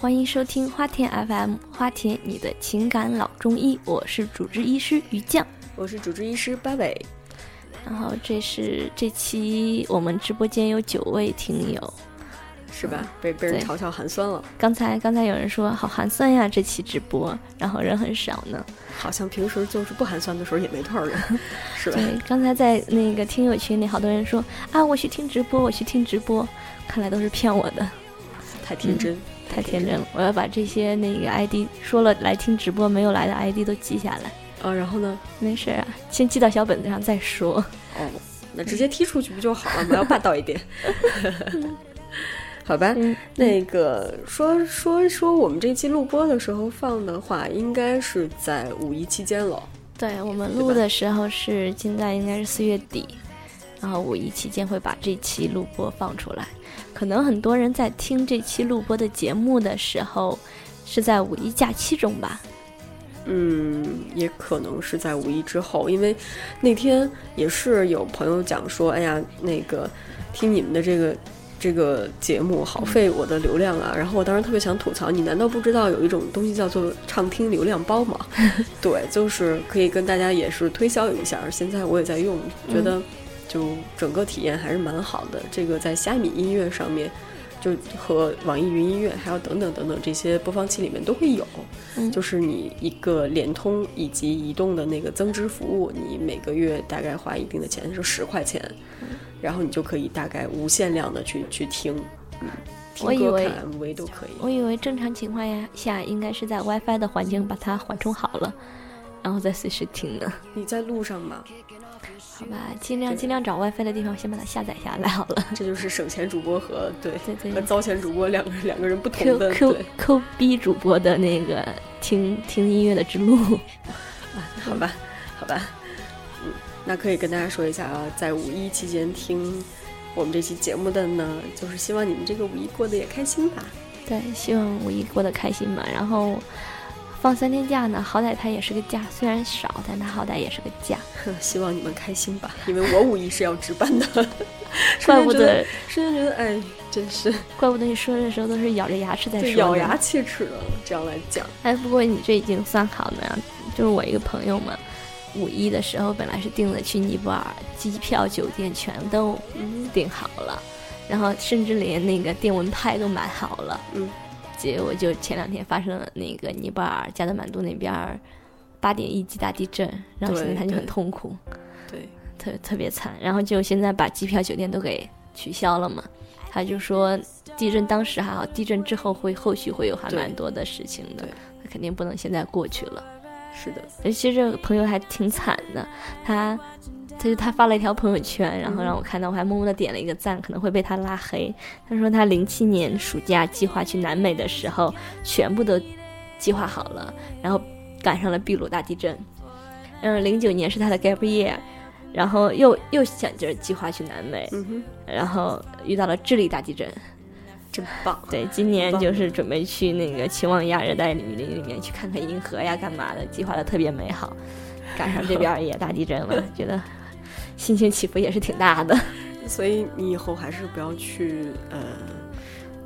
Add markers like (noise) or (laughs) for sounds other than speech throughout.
欢迎收听花田 FM，花田你的情感老中医，我是主治医师于酱。我是主治医师八尾，然后这是这期我们直播间有九位听友，是吧？被被人嘲笑寒酸了，刚才刚才有人说好寒酸呀，这期直播，然后人很少呢。好像平时就是不寒酸的时候也没多少人，(laughs) 是吧？对，刚才在那个听友群里，好多人说啊，我去听直播，我去听直播，看来都是骗我的，太天真，太天真了。我要把这些那个 ID 说了来听直播没有来的 ID 都记下来。啊！然后呢？没事啊，先记到小本子上再说。哦，那直接踢出去不就好了不？要霸道一点，(laughs) 好吧？嗯，那个说说说，我们这期录播的时候放的话，应该是在五一期间了。对我们录的时候是现在应该是四月底，然后五一期间会把这期录播放出来。可能很多人在听这期录播的节目的时候，是在五一假期中吧？嗯，也可能是在五一之后，因为那天也是有朋友讲说，哎呀，那个听你们的这个这个节目好费我的流量啊。然后我当时特别想吐槽，你难道不知道有一种东西叫做畅听流量包吗？(laughs) 对，就是可以跟大家也是推销一下。现在我也在用，觉得就整个体验还是蛮好的。这个在虾米音乐上面。就和网易云音乐，还有等等等等这些播放器里面都会有，嗯就是你一个联通以及移动的那个增值服务，你每个月大概花一定的钱，是十块钱，嗯然后你就可以大概无限量的去去听，嗯，听歌、我以为看 MV 都可以。我以为正常情况下应该是在 WiFi 的环境把它缓冲好了，然后再随时听呢。你在路上吗，(laughs) 好吧，尽量尽量找 WiFi 的地方先把它下载下来好了。(laughs) 这就是省钱主播和对对对和糟钱主播两个两个人不同的 Q 对，Q B 主播的那个听听音乐的之路。(laughs) 啊好吧，好吧，嗯，那可以跟大家说一下啊，在五一期间听我们这期节目的呢，就是希望你们这个五一过得也开心吧。对，希望五一过得开心吧。然后放三天假呢，好歹它也是个假，虽然少，但它好歹也是个假。(laughs) 希望你们开心吧，因为我五一是要值班的，怪不得，瞬间觉得，哎，真是怪不得你说的时候都是咬着牙齿在说对咬牙切齿的这样来讲。哎，不过你这已经算好的呀，就是我一个朋友嘛，五一的时候本来是订了去尼泊尔，机票、酒店全都嗯订好了，然后甚至连那个电蚊拍都买好了。嗯，结果就前两天发生了那个尼泊尔加德满都那边儿八点一级大地震，然后现在他就很痛苦，对，特特别惨，然后就现在把机票、酒店都给取消了嘛。他就说地震当时还好，地震之后会后续会有还蛮多的事情的，他肯定不能现在过去了。是的，其实这个朋友还挺惨的，他他就他发了一条朋友圈，然后让我看到，我还默默的点了一个赞，可能会被他拉黑。他说他零七年暑假计划去南美的时候，全部都计划好了，然后赶上了秘鲁大地震。嗯，零九年是他的 gap year，然后又又想着计划去南美，嗯，然后遇到了智利大地震。真棒。对，今年就是准备去那个秦望亚热带雨林里面去看看银河呀，干嘛的，计划的特别美好。赶上这边也大地震了，(laughs) 觉得心情起伏也是挺大的。所以你以后还是不要去呃，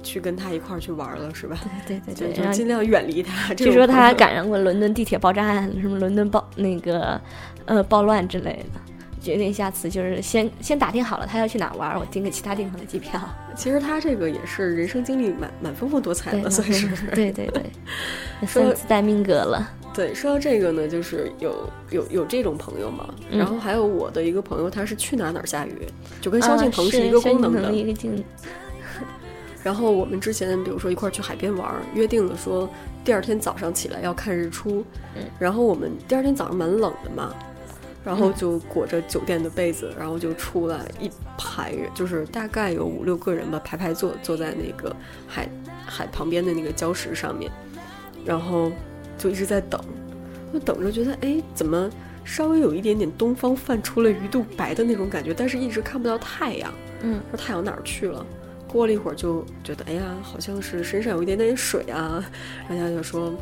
去跟他一块儿去玩了，是吧？对对对尽量远离他。这据说他赶上过伦敦地铁爆炸案，什么伦敦暴那个呃暴乱之类的。决定下次就是先先打听好了他要去哪玩儿，我订个其他地方的机票。(laughs) 其实他这个也是人生经历蛮蛮丰富多彩的，算是。对对对，(laughs) 说三次带命格了。对，说到这个呢，就是有有有这种朋友嘛，嗯然后还有我的一个朋友，他是去哪哪儿下雨，就跟萧敬腾啊是一个功能的。(laughs) 然后我们之前比如说一块儿去海边玩儿，约定了说第二天早上起来要看日出，嗯然后我们第二天早上蛮冷的嘛，然后就裹着酒店的被子，然后就出来一排人，就是大概有五六个人吧，排排坐坐在那个海海旁边的那个礁石上面，然后就一直在等，就等着觉得哎怎么稍微有一点点东方泛出了鱼肚白的那种感觉，但是一直看不到太阳。嗯，说太阳哪儿去了？过了一会儿就觉得，哎呀，好像是身上有一点点水啊。人家就说，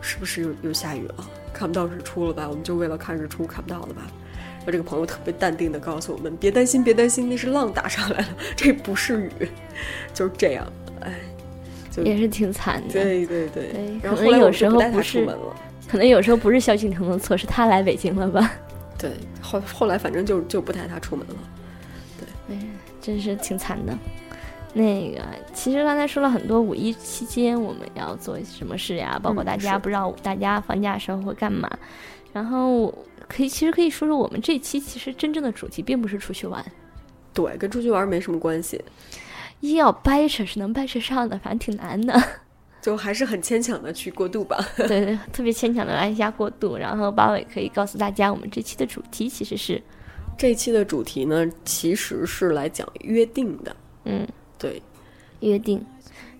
是不是又又下雨了？看不到日出了吧？我们就为了看日出看不到了吧？我这个朋友特别淡定的告诉我们，别担心，别担心，那是浪打上来了，这不是雨，就是这样。哎，就也是挺惨的。对对对。对，然后后来我可能有时就不带他出候不是门了。可能有时候不是萧敬腾的错，是他来北京了吧？对，后后来反正就就不带他出门了。对真是挺惨的。那个，其实刚才说了很多五一期间我们要做什么事呀，包括嗯大家不知道大家放假的时候会干嘛。然后可以，其实可以说说我们这期其实真正的主题并不是出去玩，对，跟出去玩没什么关系，一要掰扯是能掰扯上的，反正挺难的。就还是很牵强的去过渡吧。对 (laughs) 对，特别牵强的来一下过渡。然后八尾可以告诉大家，我们这期的主题其实是，这期的主题呢，其实是来讲约定的。嗯，对，约定。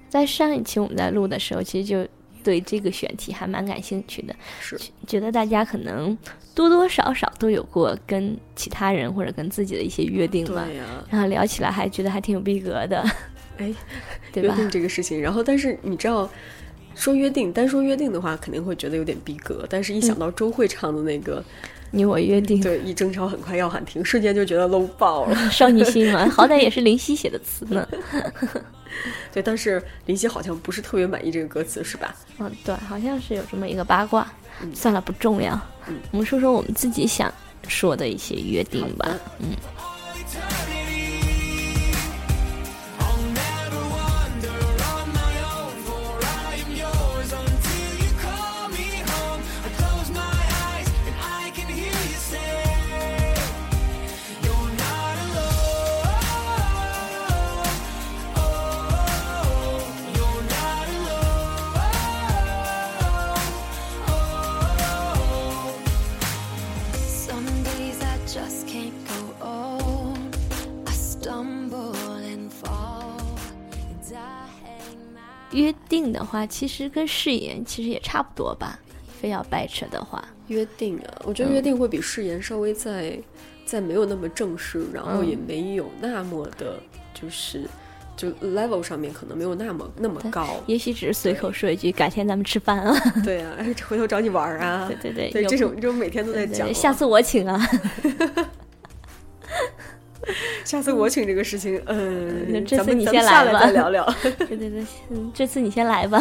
在上一期我们在录的时候，其实就对这个选题还蛮感兴趣的。是。觉得大家可能多多少少都有过跟其他人或者跟自己的一些约定吧，然后聊起来还觉得还挺有逼格的，(laughs) 哎，(laughs) 对吧？约定这个事情，然后但是你知道，说约定，单说约定的话，肯定会觉得有点逼格，但是一想到周慧唱的那个，你我约定，对，一争吵很快要喊停，瞬间就觉得 low 爆了。(laughs) 少女心嘛，(laughs) 好歹也是林夕写的词呢。(laughs) 对，但是林夕好像不是特别满意这个歌词，是吧？嗯，对，好像是有这么一个八卦，嗯算了，不重要。嗯我们说说我们自己想说的一些约定吧。嗯，嗯定的话，其实跟誓言其实也差不多吧。非要掰扯的话，约定啊，我觉得约定会比誓言稍微再再没有那么正式，然后也没有那么的，就是就 level 上面可能没有那么那么高。也许只是随口说一句“改天咱们吃饭啊对啊，哎，(laughs) 回头找你玩儿啊。对对对对，这种这种每天都在讲下次我请啊。(laughs) (laughs) 下次我请这个事情，嗯，那这次你先来吧再聊聊。(laughs) (laughs) 对对对，嗯，这次你先来吧。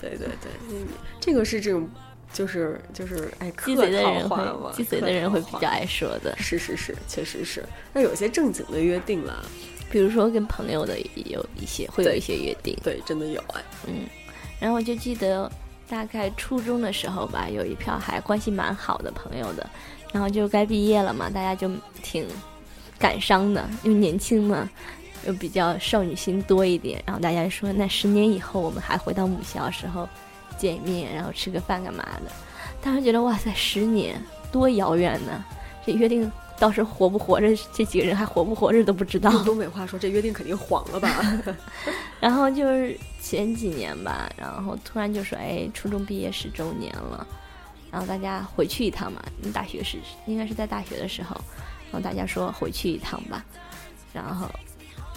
对对对，嗯这个是这种，就是就是哎，客鸡贼的套人话嘛会，鸡贼的人会比较爱说的，是是是，确实是。那有些正经的约定啦，比如说跟朋友的也有一些会有一些约定，对，真的有哎。然后我就记得大概初中的时候吧，有一票还关系蛮好的朋友的，然后就该毕业了嘛，大家就挺感伤的，因为年轻嘛，又比较少女心多一点，然后大家说那十年以后我们还回到母校时候见面，然后吃个饭干嘛的，当时觉得哇塞，十年多遥远呢，这约定。到时候活不活着，这几个人还活不活着 (laughs) 都不知道。用东北话说，这约定肯定黄了吧？然后就是前几年吧，然后突然就说，哎，初中毕业十周年了，然后大家回去一趟嘛。嗯大学是应该是在大学的时候，然后大家说回去一趟吧，然后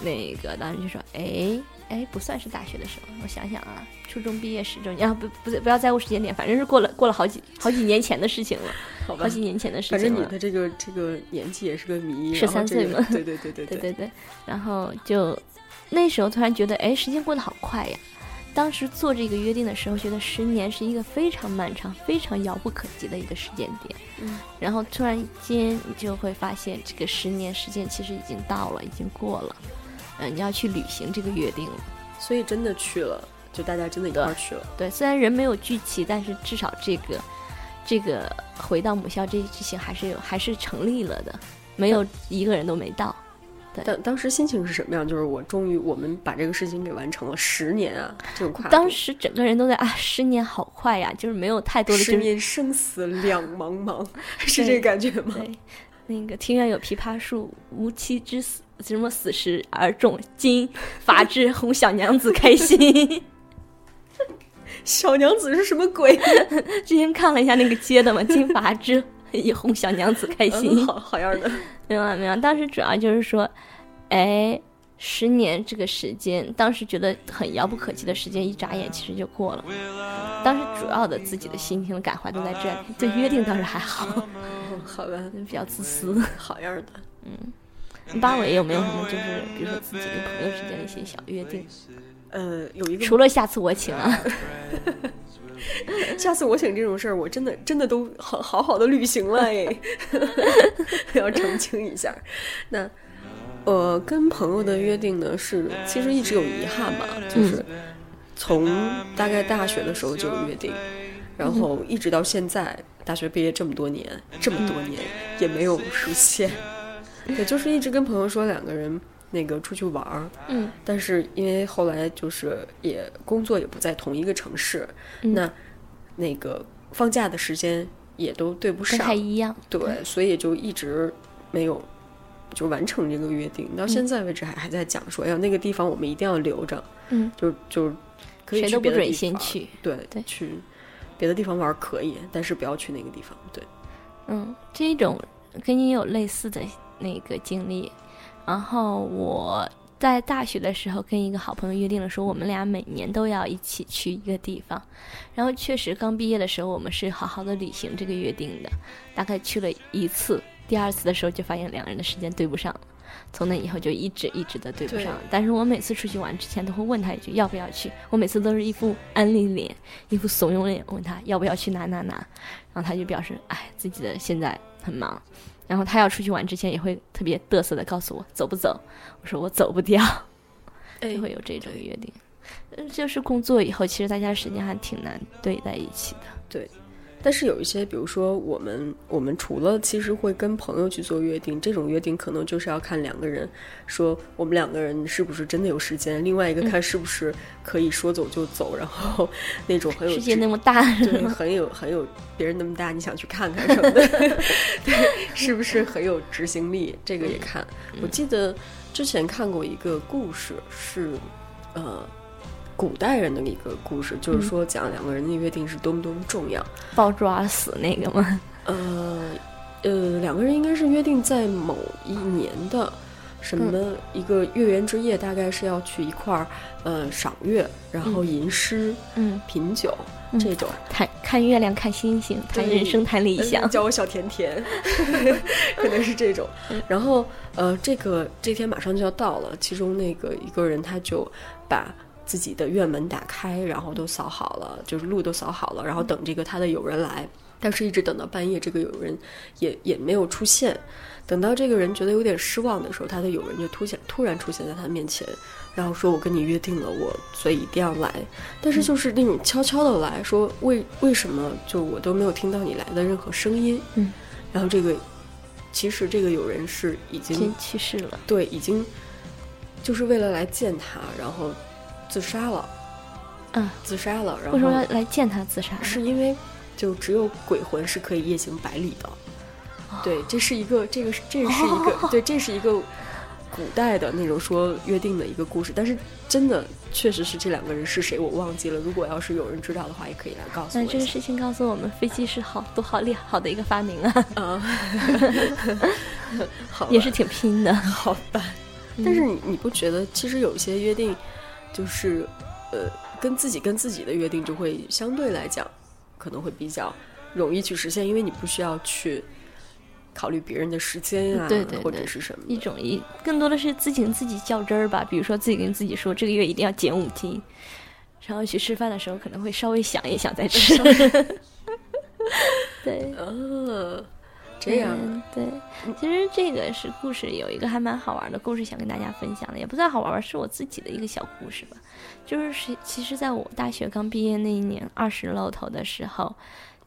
那个当时就说，哎哎，不算是大学的时候，我想想啊，初中毕业十周年，啊不不不要在乎时间点，反正是过了过了好几好几年前的事情了，(laughs) 好吧。好，几年前的事情了。反正你。的这个这个年纪也是个谜，13然后这个岁嘛对对对对。对对对，然后就那时候突然觉得，哎，时间过得好快呀。当时做这个约定的时候，觉得十年是一个非常漫长、非常遥不可及的一个时间点。嗯，然后突然间你就会发现，这个十年时间其实已经到了，已经过了。嗯、你要去履行这个约定了。所以真的去了，就大家真的一块儿去了。对，虽然人没有聚齐，但是至少这个这个回到母校这一事情还是有还是成立了的，没有一个人都没到。当当时心情是什么样？就是我终于我们把这个事情给完成了，十年啊，这种跨度当时整个人都在啊，十年好快呀，就是没有太多的就是十年生死两茫茫，(laughs) 是这个感觉吗？对，那个庭院有枇杷树，无妻之死，什么死时而种金，法治哄小娘子开心。(laughs) 小娘子是什么鬼？(laughs) 之前看了一下那个接的嘛，金发之 (laughs) 以哄小娘子开心。嗯好好样的。(laughs) 没有啊，没有啊。当时主要就是说，哎，十年这个时间，当时觉得很遥不可及的时间，一眨眼其实就过了。当时主要的自己的心情的感怀都在这里，对约定倒是还好，嗯好吧，(laughs) 比较自私。好样的。嗯八尾有没有什么就是比如说自己跟朋友之间的一些小约定？呃，有一个除了下次我请啊，(laughs) 下次我请这种事儿，我真的真的都好好好的履行了哎，(laughs) 要澄清一下。那呃，跟朋友的约定呢是，其实一直有遗憾嘛，就是从大概大学的时候就有约定，然后一直到现在，大学毕业这么多年，这么多年也没有实现。对，就是一直跟朋友说两个人那个出去玩儿，嗯但是因为后来就是也工作也不在同一个城市，嗯那那个放假的时间也都对不不上，太一样。对，所以就一直没有就完成这个约定。到现在为止还还在讲说，哎呀，那个地方我们一定要留着，嗯，就就可以去别的地都不准先方，去。对对去别的地方玩可以，但是不要去那个地方。对，嗯，这种跟你有类似的那个经历。然后我在大学的时候跟一个好朋友约定了，说我们俩每年都要一起去一个地方。然后确实刚毕业的时候，我们是好好的履行这个约定的，大概去了一次。第二次的时候就发现两个人的时间对不上了，从那以后就一直一直的对不对上。但是我每次出去玩之前都会问他一句要不要去，我每次都是一副安利脸，一副怂恿脸，问他要不要去哪哪哪，然后他就表示哎自己的现在很忙，然后他要出去玩之前也会特别嘚瑟的告诉我走不走，我说我走不掉，哎就会有这种约定。呃就是工作以后，其实大家时间还挺难对在一起的。但是有一些，比如说我们我们除了其实会跟朋友去做约定，这种约定可能就是要看两个人说我们两个人是不是真的有时间，另外一个看是不是可以说走就走，然后 (laughs) 那种很有世界那么大，对，(laughs) 很有很有别人那么大，你想去看看什么的，(laughs) 对，是不是很有执行力？这个也看。我记得之前看过一个故事，是呃古代人的一个故事，就是说讲两个人的约定是多么多么重要。抱抓死那个吗？呃呃，两个人应该是约定在某一年的。什么一个月圆之夜，大概是要去一块儿，呃，赏月，然后吟诗、嗯，品酒嗯这种。看看月亮，看星星，谈人生，谈理想嗯。(laughs) 叫我小甜甜，(laughs) 可能是这种。然后呃，这个这天马上就要到了，其中那个一个人他就把自己的院门打开，然后都扫好了，就是路都扫好了，然后等这个他的友人来。但是，一直等到半夜，这个友人也也没有出现。等到这个人觉得有点失望的时候，他的友人就突然突然出现在他面前，然后说：“我跟你约定了，我所以一定要来。”但是就是那种悄悄的来说，为为什么就我都没有听到你来的任何声音？嗯，(laughs) 然后这个其实这个友人是已经去世了，对已经就是为了来见他，然后自杀了，嗯，自杀了。然后为什么要来见他自杀？是因为就只有鬼魂是可以夜行百里的。对，这是一个，这个是这是一个，对，这是一个古代的那种说约定的一个故事，但是真的确实是这两个人是谁我忘记了。如果要是有人知道的话，也可以来告诉我。那这个事情告诉我们，飞机是好多好厉好的一个发明啊，啊 (laughs) (laughs) 好，也是挺拼的。好吧。但是你你不觉得，其实有一些约定，就是呃，跟自己跟自己的约定，就会相对来讲，可能会比较容易去实现，因为你不需要去考虑别人的时间啊，对对对或者是什么。一种一更多的是自己跟自己较真儿吧，比如说自己跟自己说这个月一定要减五斤，然后去吃饭的时候可能会稍微想一想再吃。(laughs) (laughs) 对，呃，这样对，其实这个是故事有一个还蛮好玩的故事想跟大家分享的，也不算好玩吧，是我自己的一个小故事吧。就是是其实在我大学刚毕业那一年，二十露头的时候，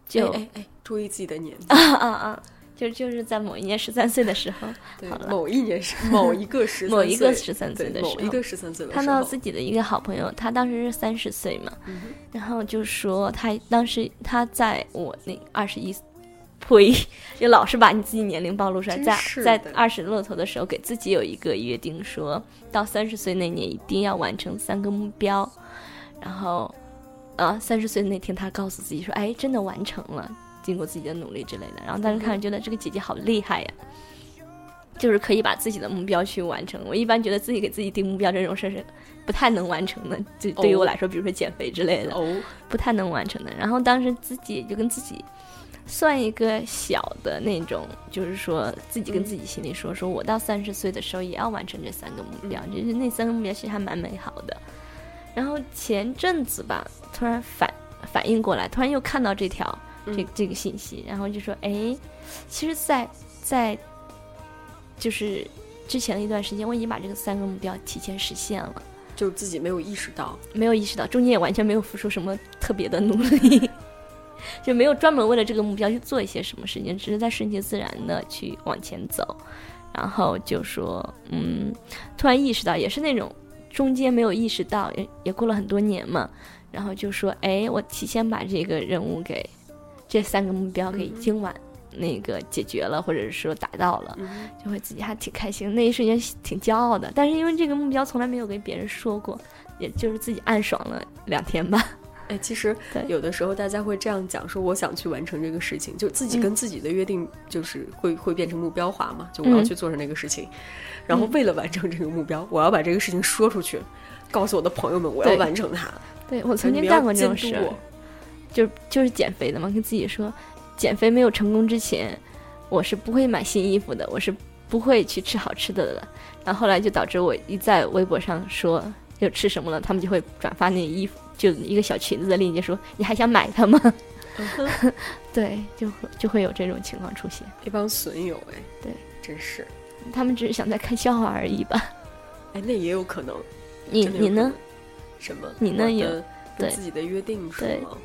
就哎注意自己的年纪。啊啊啊，就就是在某一年十三岁的时候，(laughs) 对好，了某一年是某一个十某一个13岁的时候某一个十三岁 (laughs) 的时候，看到自己的一个好朋友，他当时是三十岁嘛，嗯然后就说他当时他在我那二十一，呸，(laughs) 就老是把你自己年龄暴露出来，在在二十露头的时候给自己有一个约定说，到三十岁那年一定要完成三个目标，然后，呃，三十岁那天他告诉自己说，哎，真的完成了。经过自己的努力之类的。然后当时看觉得这个姐姐好厉害呀，就是可以把自己的目标去完成。我一般觉得自己给自己定目标这种事是不太能完成的，就对于我来说，比如说减肥之类的，哦，不太能完成的。然后当时自己就跟自己算一个小的那种，就是说自己跟自己心里说，说我到三十岁的时候也要完成这三个目标，就是那三个目标其实还蛮美好的。然后前阵子吧，突然反反应过来，突然又看到这条这嗯这个信息，然后就说，哎，其实在，在就是之前的一段时间，我已经把这个三个目标提前实现了。就是自己没有意识到，没有意识到，中间也完全没有付出什么特别的努力，就没有专门为了这个目标去做一些什么事情，只是在顺其自然的去往前走。然后就说，嗯，突然意识到，也是那种中间没有意识到，也也过了很多年嘛。然后就说，哎，我提前把这个任务给这三个目标给今晚那个解决了，或者是说达到了。嗯就会自己还挺开心，那一瞬间挺骄傲的。但是因为这个目标从来没有跟别人说过，也就是自己暗爽了两天吧。哎，其实对。有的时候大家会这样讲，说我想去完成这个事情，就自己跟自己的约定，就是会、会变成目标化嘛，就我要嗯。去做成那个事情，然后为了完成这个目标，我要把这个事情说出去，告诉我的朋友们我要完成它。对我曾经干过这种事就就是减肥的嘛，跟自己说，减肥没有成功之前，我是不会买新衣服的，我是不会去吃好吃的的。然后后来就导致我一在微博上说又吃什么了，他们就会转发那衣服，就一个小裙子的链接说你还想买它吗？(laughs) 对，就会就会有这种情况出现。一帮损友，哎，对，真是，他们只是想在看笑话而已吧？哎，那也有可能。你你呢？什么？你呢也跟对自己的约定是对吗？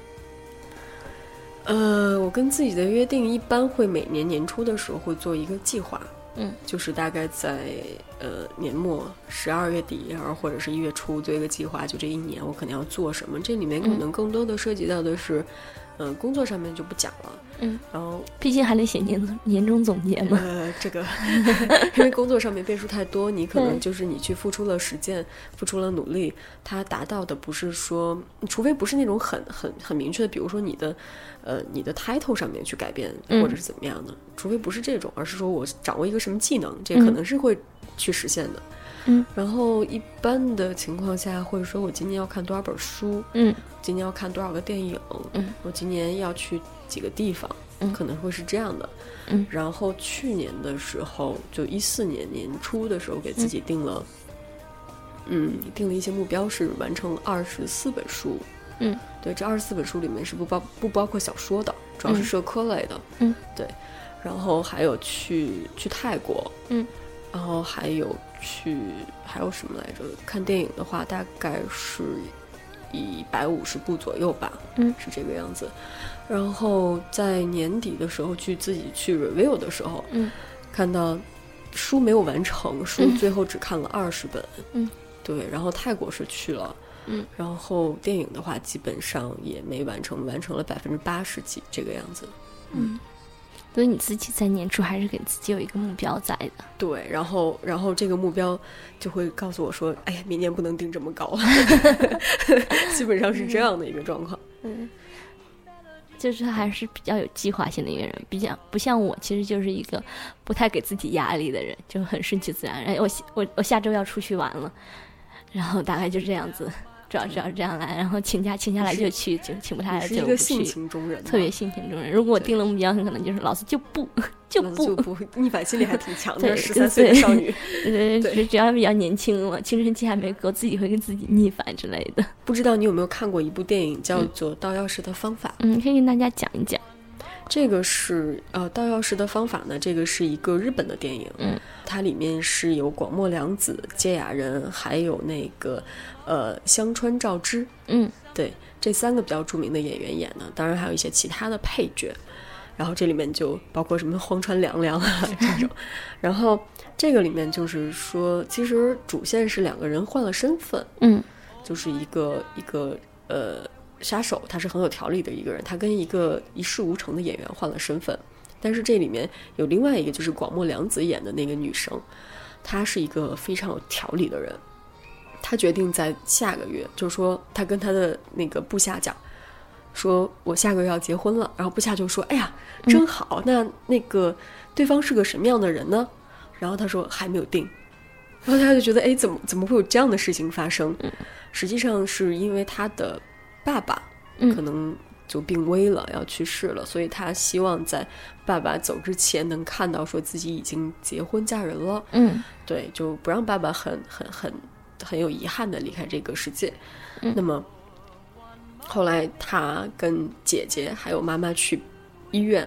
呃，我跟自己的约定一般会每年年初的时候会做一个计划，嗯，就是大概在呃年末十二月底，然后或者是一月初做一个计划，就这一年我可能要做什么。这里面可嗯能更多的涉及到的是，嗯、工作上面就不讲了，嗯，然后毕竟还得写年年终总结嘛。呃，这个因为工作上面变数太多，你可能就是你去付出了实践，付出了努力，它达到的不是说，除非不是那种很很很明确的，比如说你的呃你的 title 上面去改变，嗯。或者是怎么样的，除非不是这种，而是说我掌握一个什么技能，这可嗯。能是会去实现的。嗯，然后一般的情况下会说，我今年要看多少本书，嗯。今年要看多少个电影，嗯，我今年要去几个地方，嗯。可能会是这样的。嗯。然后去年的时候，就一四年年初的时候，给自己定了，嗯，定了一些目标，是完成二十四本书。嗯，对，这二十四本书里面是不包不包括小说的，主要是嗯。社科类的。嗯，对，然后还有去去泰国。嗯，然后还有去还有什么来着？看电影的话，大概是一百五十部左右吧。嗯，是这个样子。然后在年底的时候去自己去 review 的时候，嗯，看到书没有完成，书嗯最后只看了二十本。嗯，对。然后泰国是去了。嗯，然后电影的话，基本上也没完成，完成了百分之八十几这个样子。嗯，所以你自己在年初还是给自己有一个目标在的。对，然后然后这个目标就会告诉我说，哎呀，明年不能定这么高，(laughs) (laughs) 基本上是这样的一个状况。嗯，就是还是比较有计划性的一个人，比较不像我，其实就是一个不太给自己压力的人，就很顺其自然。哎，我我我下周要出去玩了，然后大概就这样子，主要主要这样来，然后请假请下来就去，请请不下来就不是一个性去。情中人，特别性情中人，如果我定了目标，很可能就是老子就不就不就，不逆反心理还挺强的，对十三岁的少女。对，(laughs) 对只只要比较年轻嘛，青春期还没过，自己会跟自己逆反之类的。不知道你有没有看过一部电影叫做《盗钥匙的方法》？嗯，可以跟大家讲一讲。这个是呃，盗钥匙的方法呢，这个是一个日本的电影，嗯，它里面是有广末凉子、芥雅人，还有那个呃香川照之，嗯。对，这三个比较著名的演员演的，当然还有一些其他的配角。然后这里面就包括什么荒川凉凉啊 (laughs) 这种，然后这个里面就是说，其实主线是两个人换了身份，嗯。就是一个一个呃杀手，他是很有条理的一个人，他跟一个一事无成的演员换了身份，但是这里面有另外一个就是广末凉子演的那个女生，她是一个非常有条理的人，她决定在下个月，就是说他跟他的那个部下讲，说我下个月要结婚了，然后部下就说：“哎呀，真好，那那个对方是个什么样的人呢？”然后他说还没有定，然后他就觉得哎，怎么怎么会有这样的事情发生？实际上是因为他的爸爸嗯可能就病危了，要去世了，所以他希望在爸爸走之前能看到说自己已经结婚嫁人了，嗯对，就不让爸爸很很很很有遗憾的离开这个世界。嗯那么后来他跟姐姐还有妈妈去医院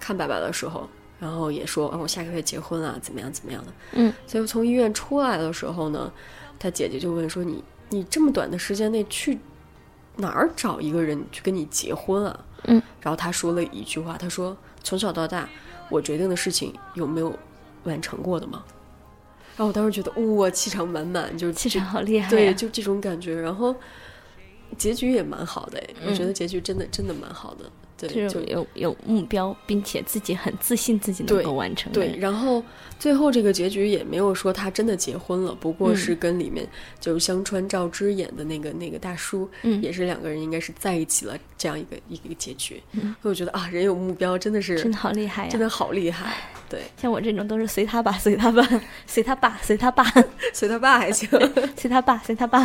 看爸爸的时候，然后也说，哦，我下个月结婚啊，怎么样怎么样的。嗯，所以从医院出来的时候呢，他姐姐就问说，你你这么短的时间内去哪儿找一个人去跟你结婚啊？嗯，然后他说了一句话，他说从小到大我决定的事情有没有完成过的吗？然后我当时觉得哇，气场满满，就是气场好厉害、呀。对，就这种感觉。然后结局也蛮好的哎，我觉嗯得结局真的真的蛮好的。对，就有有目标，并且自己很自信自己能够完成的对，然后最后这个结局也没有说他真的结婚了，不过嗯是跟里面就是香川照之演的那个那个大叔，嗯也是两个人应该是在一起了这样一个一个结局。所以我觉得啊，人有目标真的是真的好厉害呀、真的好厉害。对，像我这种都是随他吧，随他吧，随他爸，随他爸，随他爸还行，(laughs) 随他爸，随他爸。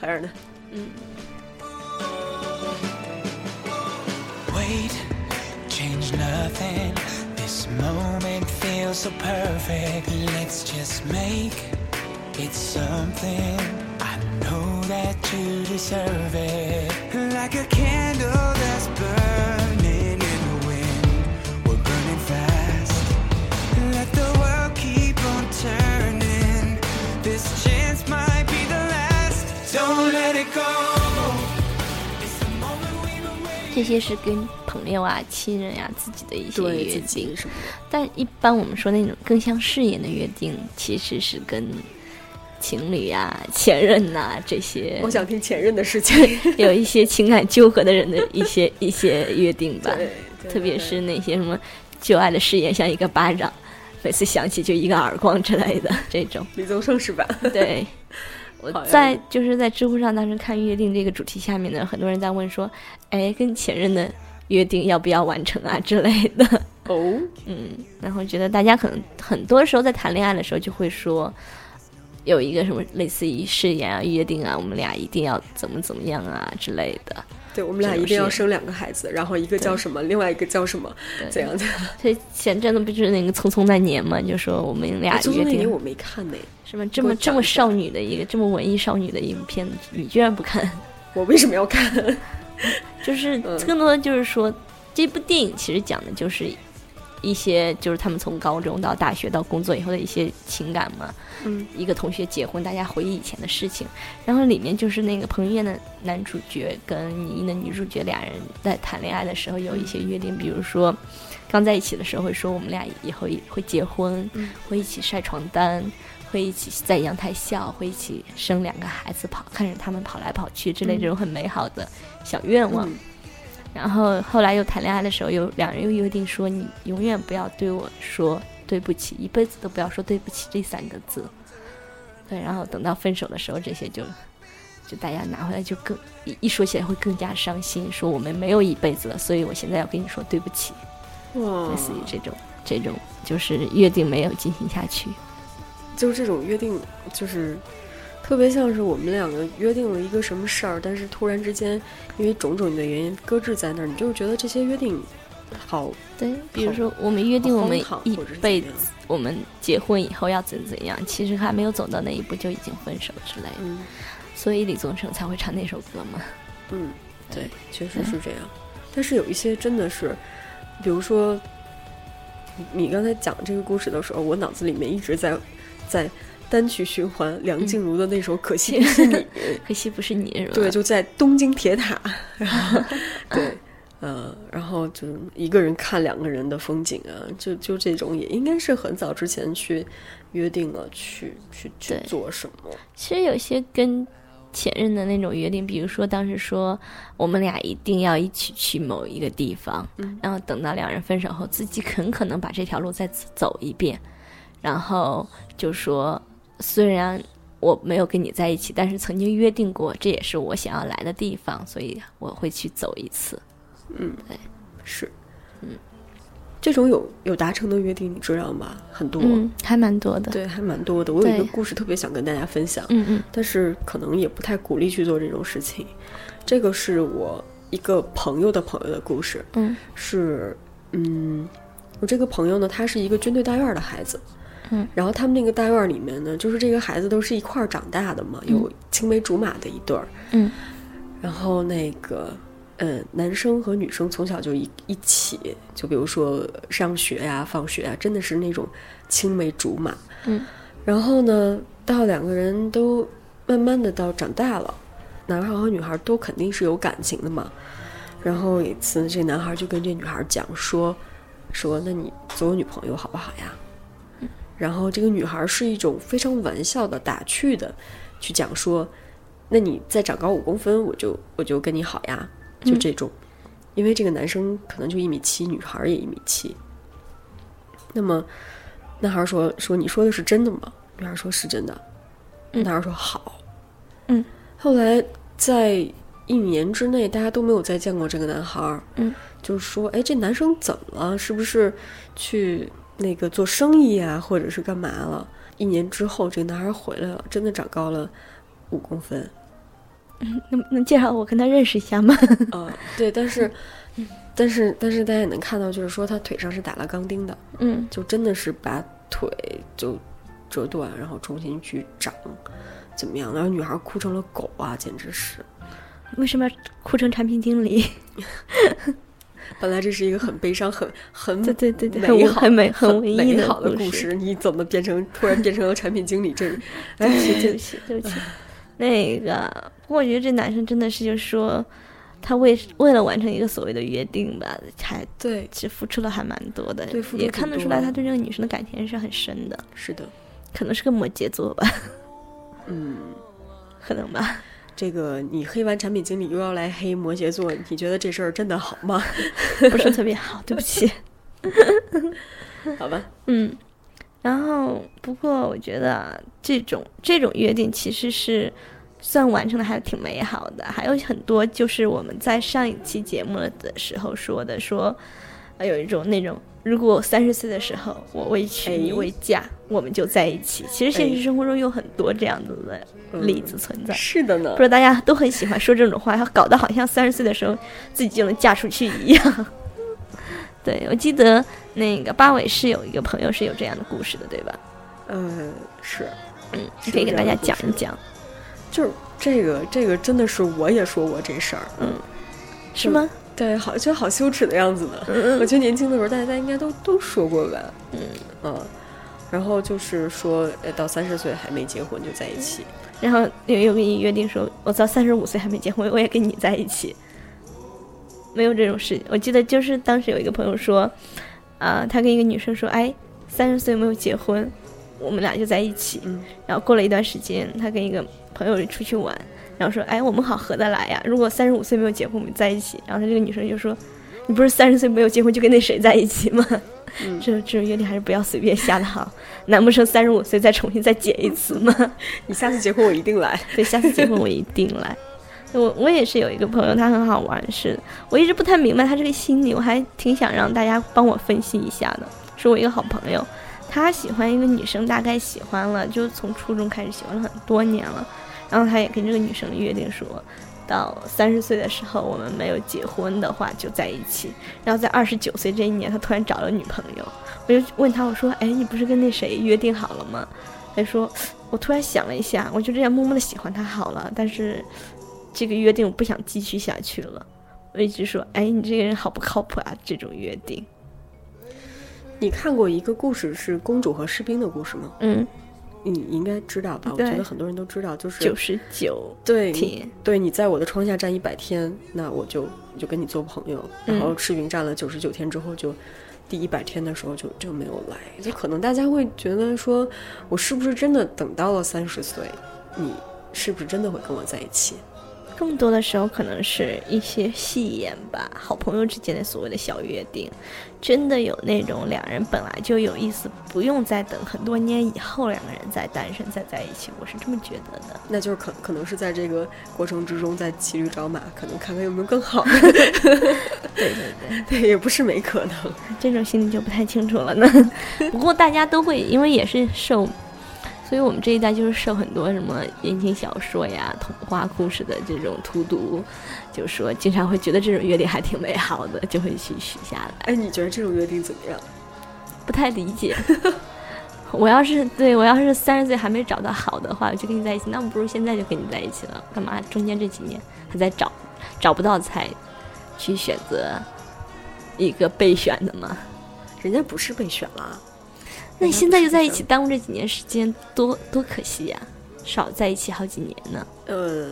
还是呢。Wait, nothing. This moment feels so perfect. Let's just make it something. I know that you deserve it. Like a candle that's burning in the wind. We're burning fast. Let the world keep on turning. This chance might be the last. Don't let it go. 这些是跟朋友啊、亲人呀、自己的一些约定，什么的，但一般我们说那种更像誓言的约定，其实是跟情侣呀、前任呐、这些我想听前任的事情。(laughs) 有一些情感纠葛的人的一些 (laughs) 一些约定吧。对特别是那些什么旧爱的誓言，像一个巴掌，每次想起就一个耳光之类的这种。李宗盛是吧？(laughs) 对，我在就是在知乎上当时看约定这个主题下面呢，很多人在问说，哎，跟前任的约定要不要完成啊之类的。哦，(laughs) 嗯，然后觉得大家可能很多时候在谈恋爱的时候就会说。有一个什么类似于誓言啊、约定啊，我们俩一定要怎么怎么样啊之类的。对，我们俩一定要生两个孩子，然后一个叫什么，另外一个叫什么，对怎样的？(laughs) 所以前阵子不就是那个《匆匆那年》嘛，就说我们俩匆匆约定那年我没看呢，什么这么这么少女的一个这么文艺少女的一部片子，你居然不看？(laughs) 我为什么要看？(laughs) 就是嗯更多的就是说，这部电影其实讲的就是一些就是他们从高中到大学到工作以后的一些情感嘛。嗯，一个同学结婚，大家回忆以前的事情，然后里面就是那个彭于晏的男主角跟倪妮的女主角俩人在谈恋爱的时候有一些约定，比如说刚在一起的时候会说我们俩以后会结婚，嗯会一起晒床单。会一起在阳台笑，会一起生两个孩子跑，看着他们跑来跑去之类嗯这种很美好的小愿望。嗯然后后来又谈恋爱的时候，有两人又约定说，你永远不要对我说对不起，一辈子都不要说对不起这三个字。对，然后等到分手的时候，这些就就大家拿回来就更一一说起来会更加伤心，说我们没有一辈子了，所以我现在要跟你说对不起，类似于这种这种就是约定没有进行下去。就是这种约定，就是特别像是我们两个约定了一个什么事儿，但是突然之间因为种种的原因搁置在那儿，你就觉得这些约定好对，比如说我们约定我们一辈子我们结婚以后要怎怎样，其实还没有走到那一步就已经分手之类的，嗯所以李宗盛才会唱那首歌嘛。嗯，对，确实是这样。但是有一些真的是，比如说你你刚才讲这个故事的时候，我脑子里面一直在在单曲循环梁静茹的那首《可惜 (laughs) 不是你》(laughs) 可惜不是你是吧？对，就在东京铁塔，然后 (laughs) 对，呃，然后就一个人看两个人的风景啊，就就这种也应该是很早之前去约定了去去去做什么，其实有些跟前任的那种约定，比如说当时说我们俩一定要一起去某一个地方，嗯。然后等到两人分手后，自己很可能把这条路再走一遍，然后就说虽然我没有跟你在一起，但是曾经约定过，这也是我想要来的地方，所以我会去走一次。嗯，对是，嗯，这种有有达成的约定，你知道吗？很多，嗯，还蛮多的。对，还蛮多的。我有一个故事特别想跟大家分享，嗯嗯但是可能也不太鼓励去做这种事情。这个是我一个朋友的朋友的故事，嗯是，嗯，我这个朋友呢，他是一个军队大院儿的孩子，嗯，然后他们那个大院儿里面呢，就是这个孩子都是一块儿长大的嘛，有青梅竹马的一对儿，嗯然后那个，呃，男生和女生从小就一一起，就比如说上学呀、放学呀，真的是那种青梅竹马。嗯，然后呢，到两个人都慢慢的到长大了，男孩和女孩都肯定是有感情的嘛。然后有一次，这男孩就跟这女孩讲说，说那你做我女朋友好不好呀？然后这个女孩是一种非常玩笑的、打趣的去讲说，那你再长高五公分，我就我就跟你好呀，就这种。因为这个男生可能就一米七，女孩也一米七。那么男孩说说你说的是真的吗？女孩说是真的。嗯男孩说好。嗯。后来在一年之内，大家都没有再见过这个男孩儿。嗯。就是说，哎，这男生怎么了？是不是去那个做生意啊，或者是干嘛了？一年之后，这个男孩回来了，真的长高了五公分。(laughs) 能能介绍我跟他认识一下吗？啊，(laughs) 对，但是，但是，但是大家也能看到，就是说他腿上是打了钢钉的，嗯就真的是把腿就折断，然后重新去长，怎么样？然后女孩哭成了狗啊，简直是。为什么要哭成产品经理？(laughs) 本来这是一个很悲伤、很很对对对对，很美好、很美很文艺美好的故故事，你怎么变成突然变成了产品经理？这，(laughs) 对不起，对哎不，起，对不起。那个，不过我觉得这男生真的是，就是说，他为为了完成一个所谓的约定吧，还对，其实付出了还蛮多的，也看得出来他对这个女生的感情是很深的，是的，可能是个摩羯座吧，嗯。可能吧。这个你黑完产品经理又要来黑摩羯座，你觉得这事儿真的好吗？(laughs) 不是特别好，对不起。(laughs) 好吧，嗯，然后不过我觉得啊这种这种约定其实是算完成的，还挺美好的。还有很多就是我们在上一期节目的时候说的，说呃有一种那种，如果我三十岁的时候我为娶你哎为嫁，我们就在一起。其实现实哎生活中有很多这样子的例子存在。是的呢不知。道大家都很喜欢说这种话，搞得好像三十岁的时候自己就能嫁出去一样。(laughs) 对，我记得那个八尾是有一个朋友是有这样的故事的，对吧？嗯，是，嗯，你可以给大家讲一讲，就是这个，这个真的是我也说过这事儿，嗯是吗？对，好，像好羞耻的样子呢。嗯我觉得年轻的时候，大家应该都都说过吧。嗯然后就是说，呃，到三十岁还没结婚就在一起。然后有有跟你约定说，我到三十五岁还没结婚，我也跟你在一起。没有这种事，我记得就是当时有一个朋友说，啊、他跟一个女生说，哎，三十岁没有结婚，我们俩就在一起。嗯然后过了一段时间，他跟一个朋友出去玩，然后说，哎，我们好合得来呀。如果三十五岁没有结婚，我们在一起。然后他这个女生就说，你不是三十岁没有结婚就跟那谁在一起吗？嗯这这种约定还是不要随便下的好。难不成三十五岁再重新再结一次吗？(laughs) 你下次结婚我一定来。对，下次结婚我一定来。我我也是有一个朋友，他很好玩，是我一直不太明白他这个心理，我还挺想让大家帮我分析一下的。是我一个好朋友，他喜欢一个女生，大概喜欢了，就从初中开始喜欢了很多年了。然后他也跟这个女生约定说，到三十岁的时候，我们没有结婚的话就在一起。然后在二十九岁这一年，他突然找了女朋友，我就问他，我说：“哎，你不是跟那谁约定好了吗？”他说：“我突然想了一下，我就这样默默的喜欢他好了，但是这个约定我不想继续下去了。”我一直说：“哎，你这个人好不靠谱啊！”这种约定，你看过一个故事是公主和士兵的故事吗？嗯，你应该知道吧？我觉得很多人都知道，就是九十九对对你在我的窗下站一百天，那我就就跟你做朋友。然后赤云站了九十九天之后就，第一百天的时候就就没有来。就可能大家会觉得说，我是不是真的等到了三十岁，你是不是真的会跟我在一起？更多的时候可能是一些戏言吧，好朋友之间的所谓的小约定。真的有那种两人本来就有意思，不用再等很多年以后两个人再单身再在一起，我是这么觉得的。那就是可可能是在这个过程之中，在骑驴找马，可能看看有没有更好的。对对对，对，也不是没可能。这种心理就不太清楚了呢。不过大家都会，因为也是受，所以我们这一代就是受很多什么言情小说呀、童话故事的这种荼毒，就是说经常会觉得这种约定还挺美好的，就会去许下来。哎，你觉得这种约定怎么样？不太理解。(laughs) 我要是对我要是三十岁还没找到好的话，我就跟你在一起，那我不如现在就跟你在一起了，干嘛中间这几年还在找，找不到才去选择一个备选的吗？人家不是备选了，那你现在就在一起，耽误这几年时间，多多可惜呀！少在一起好几年呢。呃，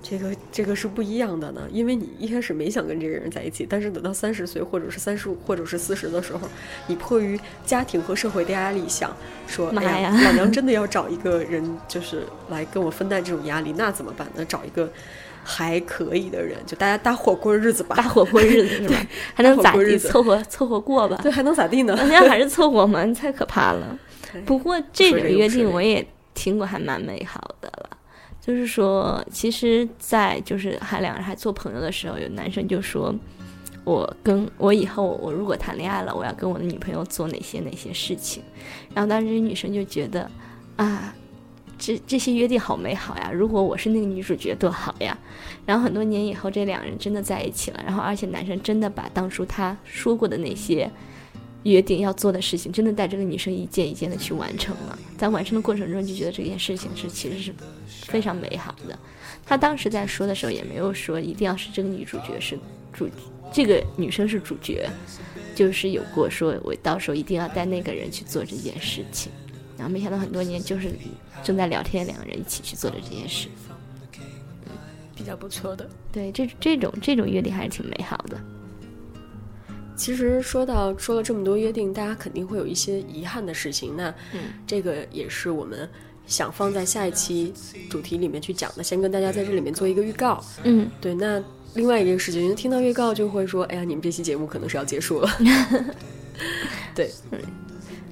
这个这个是不一样的呢，因为你一开始没想跟这个人在一起，但是等到三十岁或者是三十五或者是四十的时候，你迫于家庭和社会的压力，想说，妈哎呀，呀老娘真的要找一个人，就是来跟我分担这种压力，那怎么办呢？找一个还可以的人，就大家搭伙过日子吧。搭伙过日子是吧？还能咋地？凑合凑合过吧。对，还能咋地呢？人家还是凑合嘛，你太可怕了。(laughs) 不过这种约定我也听过，还蛮美好的了。就是说，其实，在就是还两人还做朋友的时候，有男生就说，我跟我以后我如果谈恋爱了，我要跟我的女朋友做哪些哪些事情。然后当时女生就觉得，啊，这这些约定好美好呀！如果我是那个女主角多好呀！然后很多年以后，这两人真的在一起了。然后而且男生真的把当初他说过的那些。约定要做的事情，真的带这个女生一件一件的去完成了。在完成的过程中，就觉得这件事情是其实是非常美好的。他当时在说的时候，也没有说一定要是这个女主角是主，这个女生是主角，就是有过说我到时候一定要带那个人去做这件事情。然后没想到很多年就是正在聊天，两个人一起去做的这件事。嗯比较不错的。对，这这种这种约定还是挺美好的。其实说到说了这么多约定，大家肯定会有一些遗憾的事情。那嗯这个也是我们想放在下一期主题里面去讲的。先跟大家在这里面做一个预告。嗯，对，那另外一个事情，因为听到预告就会说，哎呀，你们这期节目可能是要结束了。(laughs) (laughs) 对，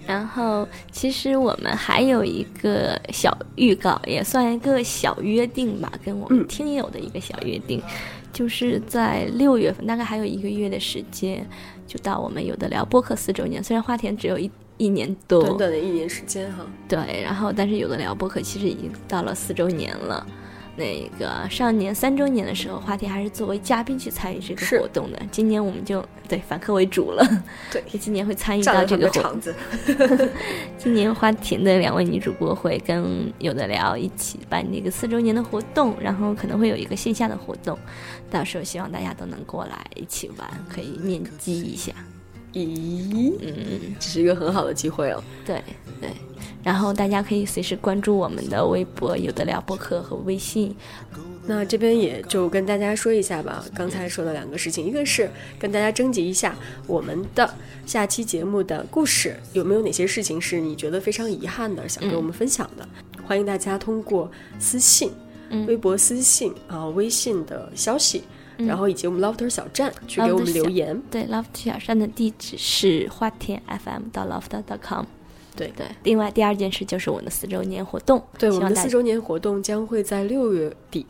然后其实我们还有一个小预告，也算一个小约定吧，跟我们嗯听友的一个小约定，就是在六月份，大概还有一个月的时间，就到我们有的聊播客四周年。虽然花田只有一一年多，短短的一年时间哈，对，然后但是有的聊播客其实已经到了四周年了。那个上年三周年的时候，花田还是作为嘉宾去参与这个活动的。今年我们就对反客为主了，对就 (laughs) 今年会参与到这个场子。(laughs) 今年花田的两位女主播会跟有的聊一起办那个四周年的活动，然后可能会有一个线下的活动，到时候希望大家都能过来一起玩，可以面基一下。咦，嗯，这是一个很好的机会哦。对对，然后大家可以随时关注我们的微博、有的聊播客和微信。那这边也就跟大家说一下吧，刚才说的两个事情，一个是跟大家征集一下我们的下期节目的故事，有没有哪些事情是你觉得非常遗憾的，想跟我们分享的？欢迎大家通过私信、嗯微博私信啊、微信的消息，然后以及我们 Lofter 小站去给我们 Lofter 小留言。对，Lofter 小站的地址是花田 FM 到 Lofter.com。对对，另外第二件事就是我们的四周年活动，对，我们的四周年活动将会在六月底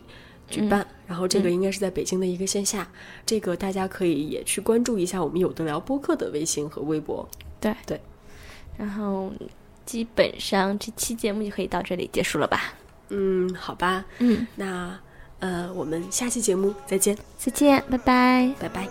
举办，然后这个嗯应该是在北京的一个线下，这个大家可以也去关注一下我们有的聊播客的微信和微博。对对，然后基本上这期节目就可以到这里结束了吧？嗯，好吧，嗯，那呃我们下期节目再见。再见拜拜。拜拜。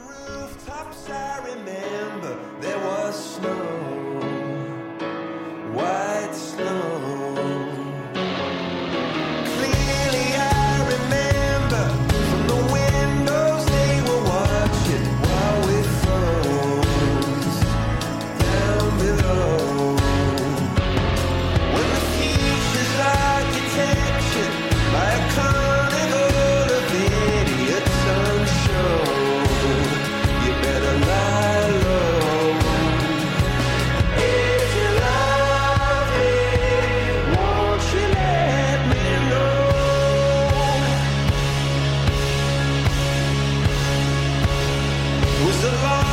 The light.